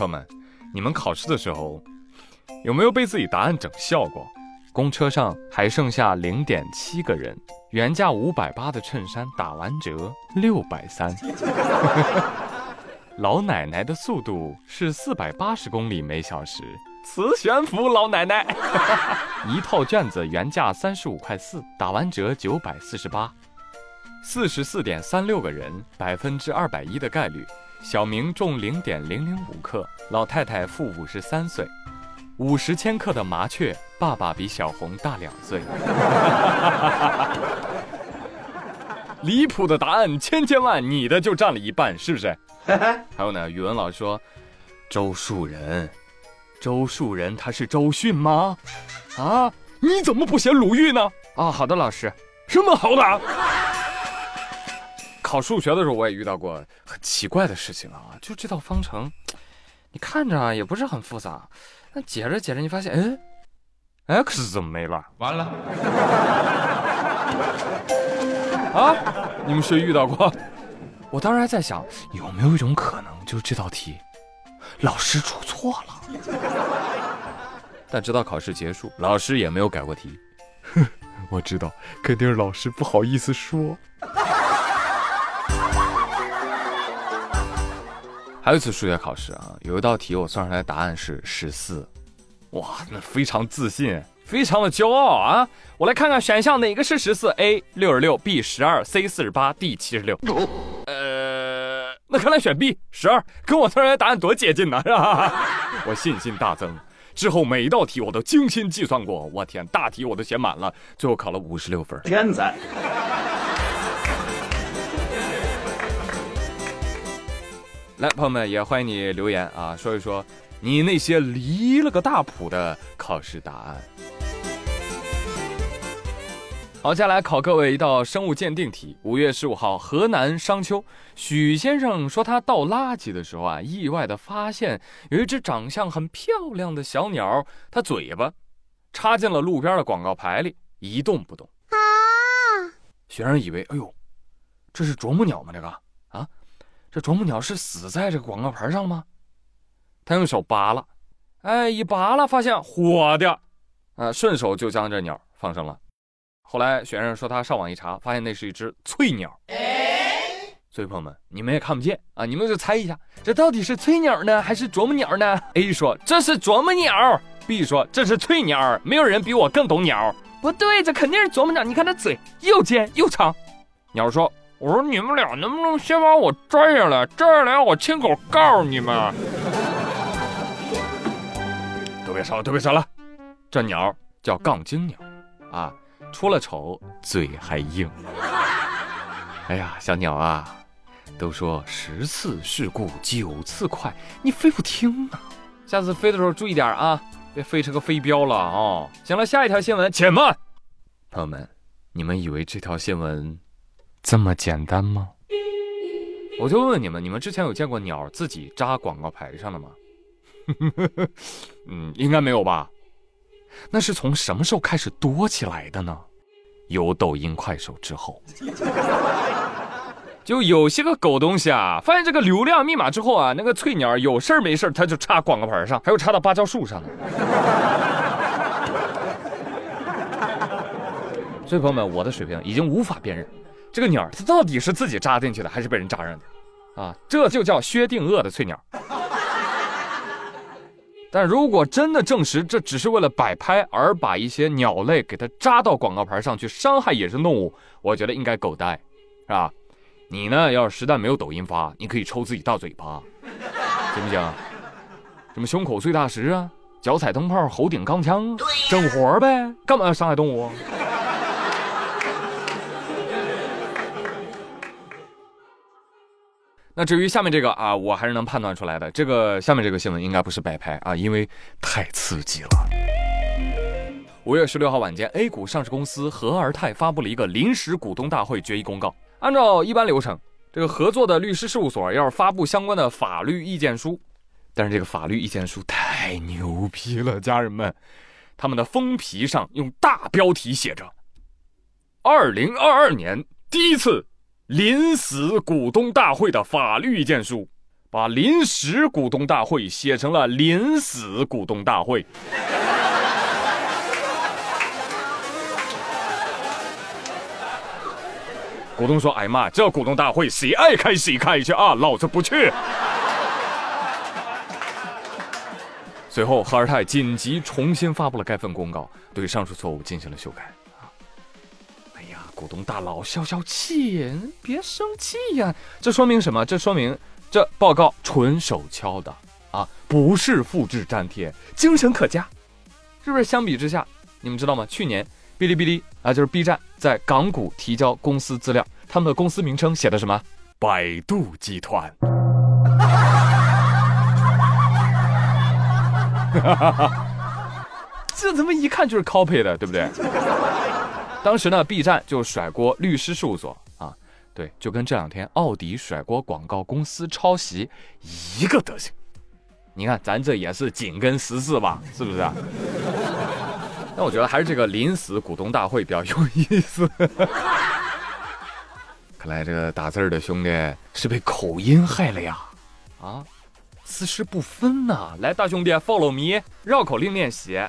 朋友们，你们考试的时候有没有被自己答案整笑过？公车上还剩下零点七个人，原价五百八的衬衫打完折六百三。老奶奶的速度是四百八十公里每小时，磁悬浮老奶奶。一套卷子原价三十五块四，打完折九百四十八。四十四点三六个人，百分之二百一的概率。小明重零点零零五克，老太太负五十三岁。五十千克的麻雀，爸爸比小红大两岁。离谱的答案千千万，你的就占了一半，是不是？还有呢，语文老师说，周树人，周树人他是周迅吗？啊，你怎么不写鲁豫呢？啊，好的，老师，什么好的？考数学的时候，我也遇到过很奇怪的事情啊，就这道方程，你看着也不是很复杂，那解着解着，你发现，哎，x 怎么没了？完了，啊，你们谁遇到过？我当时还在想，有没有一种可能，就是这道题老师出错了？但直到考试结束，老师也没有改过题。哼，我知道，肯定是老师不好意思说。还有一次数学考试啊，有一道题我算出来答案是十四，哇，那非常自信，非常的骄傲啊！我来看看选项哪个是十四？A 六十六，B 十二，C 四十八，D 七十六。呃，那看来选 B 十二，跟我算出来答案多接近呢，是吧？我信心大增，之后每一道题我都精心计算过，我天，大题我都写满了，最后考了五十六分，天才。来，朋友们也欢迎你留言啊，说一说你那些离了个大谱的考试答案。好，接下来考各位一道生物鉴定题。五月十五号，河南商丘，许先生说他倒垃圾的时候啊，意外的发现有一只长相很漂亮的小鸟，它嘴巴插进了路边的广告牌里，一动不动。啊！学生以为，哎呦，这是啄木鸟吗？这个？这啄木鸟是死在这个广告牌上了吗？他用手拔了，哎，一拔了，发现活的，啊，顺手就将这鸟放生了。后来学生说他上网一查，发现那是一只翠鸟。所以朋友们，你们也看不见啊，你们就猜一下，这到底是翠鸟呢，还是啄木鸟呢？A 说这是啄木鸟，B 说这是翠鸟，没有人比我更懂鸟。不对，这肯定是啄木鸟，你看它嘴又尖又长。鸟说。我说你们俩能不能先把我摘下来？摘下来我亲口告诉你们。都别吵了，都别吵了。这鸟叫杠精鸟，啊，出了丑嘴还硬。哎呀，小鸟啊，都说十次事故九次快，你非不听啊？下次飞的时候注意点啊，别飞成个飞镖了啊！行了，下一条新闻，且慢。朋友们，你们以为这条新闻？这么简单吗？我就问问你们，你们之前有见过鸟自己扎广告牌上的吗？嗯，应该没有吧？那是从什么时候开始多起来的呢？有抖音、快手之后，就有些个狗东西啊，发现这个流量密码之后啊，那个翠鸟有事儿没事儿，它就插广告牌上，还有插到芭蕉树上的。所以朋友们，我的水平已经无法辨认。这个鸟它到底是自己扎进去的，还是被人扎上的？啊，这就叫薛定谔的翠鸟。但如果真的证实这只是为了摆拍而把一些鸟类给它扎到广告牌上去伤害野生动物，我觉得应该狗带，是吧？你呢，要是实在没有抖音发，你可以抽自己大嘴巴，行不行？什么胸口碎大石啊，脚踩灯泡，喉顶钢枪，整活呗，干嘛要伤害动物？那至于下面这个啊，我还是能判断出来的。这个下面这个新闻应该不是摆拍啊，因为太刺激了。五月十六号晚间，A 股上市公司和而泰发布了一个临时股东大会决议公告。按照一般流程，这个合作的律师事务所要发布相关的法律意见书。但是这个法律意见书太牛逼了，家人们，他们的封皮上用大标题写着：“二零二二年第一次。”临死股东大会的法律意见书，把临时股东大会写成了临死股东大会。股东说：“哎妈，这股东大会谁爱开谁开去啊，老子不去。”随后，赫尔泰紧急重新发布了该份公告，对上述错误进行了修改。哎呀，股东大佬消消气，别生气呀！这说明什么？这说明这报告纯手敲的啊，不是复制粘贴，精神可嘉，是不是？相比之下，你们知道吗？去年。哔哩哔哩啊，就是 B 站在港股提交公司资料，他们的公司名称写的什么？百度集团。这怎么一看就是 copy 的，对不对？当时呢，B 站就甩锅律师事务所啊，对，就跟这两天奥迪甩锅广告公司抄袭一个德行。你看，咱这也是紧跟时事吧，是不是？但我觉得还是这个临死股东大会比较有意思。看来这个打字的兄弟是被口音害了呀！啊，四十不分呐！来，大兄弟，follow me，绕口令练习：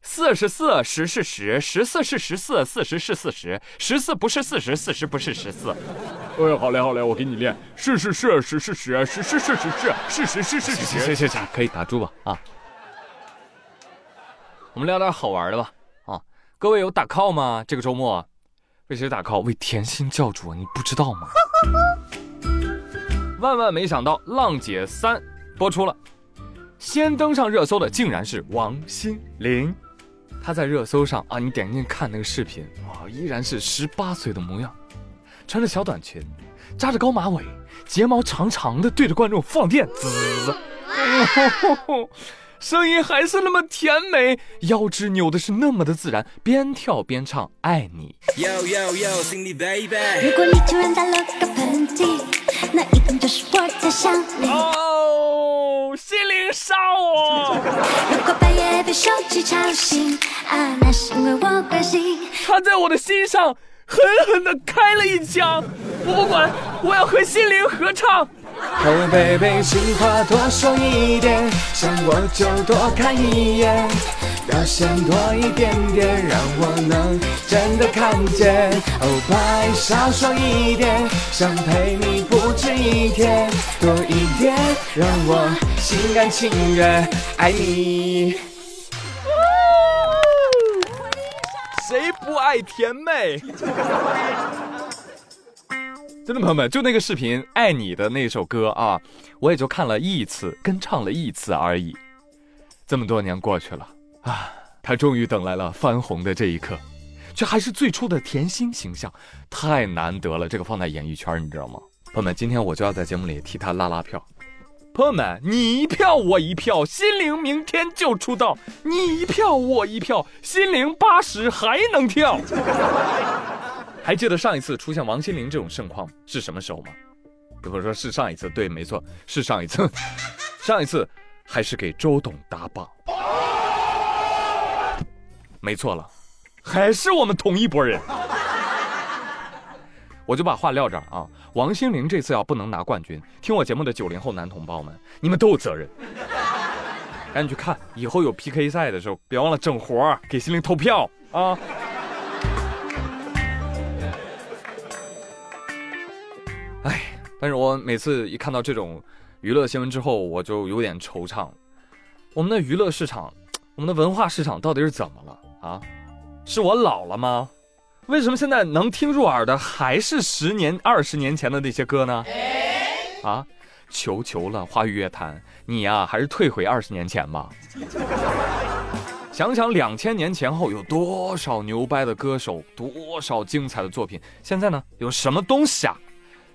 四十四，十是十，十四是十四，四十是四十，十四不是四十，四十不是十四。哎，好嘞，好嘞，我给你练。是是是，十是十，十是是是是，是是是是是。行行行，可以打住吧？啊。我们聊点好玩的吧，啊，各位有打 call 吗？这个周末为谁打 call？为甜心教主，你不知道吗？万万没想到，《浪姐三》播出了，先登上热搜的竟然是王心凌。她在热搜上啊，你点进去看那个视频，哇，依然是十八岁的模样，穿着小短裙，扎着高马尾，睫毛长长的，对着观众放电，滋。声音还是那么甜美，腰肢扭的是那么的自然，边跳边唱爱你。如果你突然打了个喷嚏，那一定就是我在想你。杀我！如果半夜被手机吵醒，啊，那是因为我关心。他在我的心上狠狠的开了一枪，我不管，我要和心灵合唱。哦，baby，情话多说一点，想我就多看一眼，表现多一点点，让我能真的看见。哦，白少说一点，想陪你不止一天，多一点，让我心甘情愿爱你。谁不爱甜妹？真的朋友们，就那个视频《爱你》的那首歌啊，我也就看了一次，跟唱了一次而已。这么多年过去了啊，他终于等来了翻红的这一刻，却还是最初的甜心形象，太难得了。这个放在演艺圈，你知道吗？朋友们，今天我就要在节目里替他拉拉票。朋友们，你一票我一票，心灵明天就出道。你一票我一票，心灵八十还能跳。还记得上一次出现王心凌这种盛况是什么时候吗？有朋友说是上一次，对，没错，是上一次。上一次还是给周董打榜，没错了，还是我们同一拨人。我就把话撂这儿啊，王心凌这次要不能拿冠军，听我节目的九零后男同胞们，你们都有责任。赶紧去看，以后有 PK 赛的时候，别忘了整活给心凌投票啊。哎但是我每次一看到这种娱乐新闻之后，我就有点惆怅。我们的娱乐市场，我们的文化市场到底是怎么了啊？是我老了吗？为什么现在能听入耳的还是十年、二十年前的那些歌呢？啊，求求了，华语乐坛，你呀还是退回二十年前吧。想想两千年前后有多少牛掰的歌手，多少精彩的作品，现在呢有什么东西啊？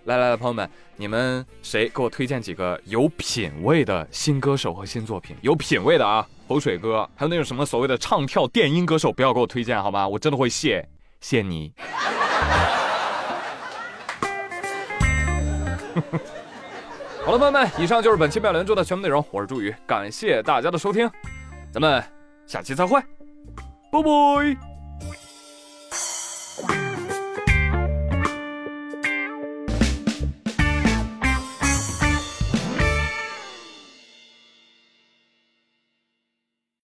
来来来，朋友们，你们谁给我推荐几个有品位的新歌手和新作品？有品位的啊，口水歌，还有那种什么所谓的唱跳电音歌手，不要给我推荐好吗？我真的会谢谢你。好了，朋友们，以上就是本期妙连珠的全部内容。我是朱宇，感谢大家的收听，咱们下期再会，拜拜。